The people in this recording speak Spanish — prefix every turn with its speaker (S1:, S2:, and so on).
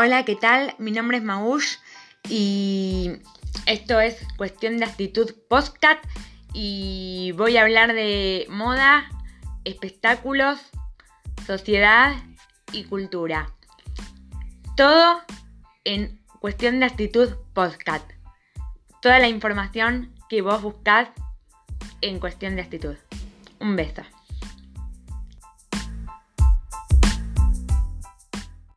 S1: Hola, ¿qué tal? Mi nombre es Maush y esto es Cuestión de Actitud Postcat y voy a hablar de moda, espectáculos, sociedad y cultura. Todo en Cuestión de Actitud Postcat. Toda la información que vos buscás en Cuestión de Actitud. Un beso.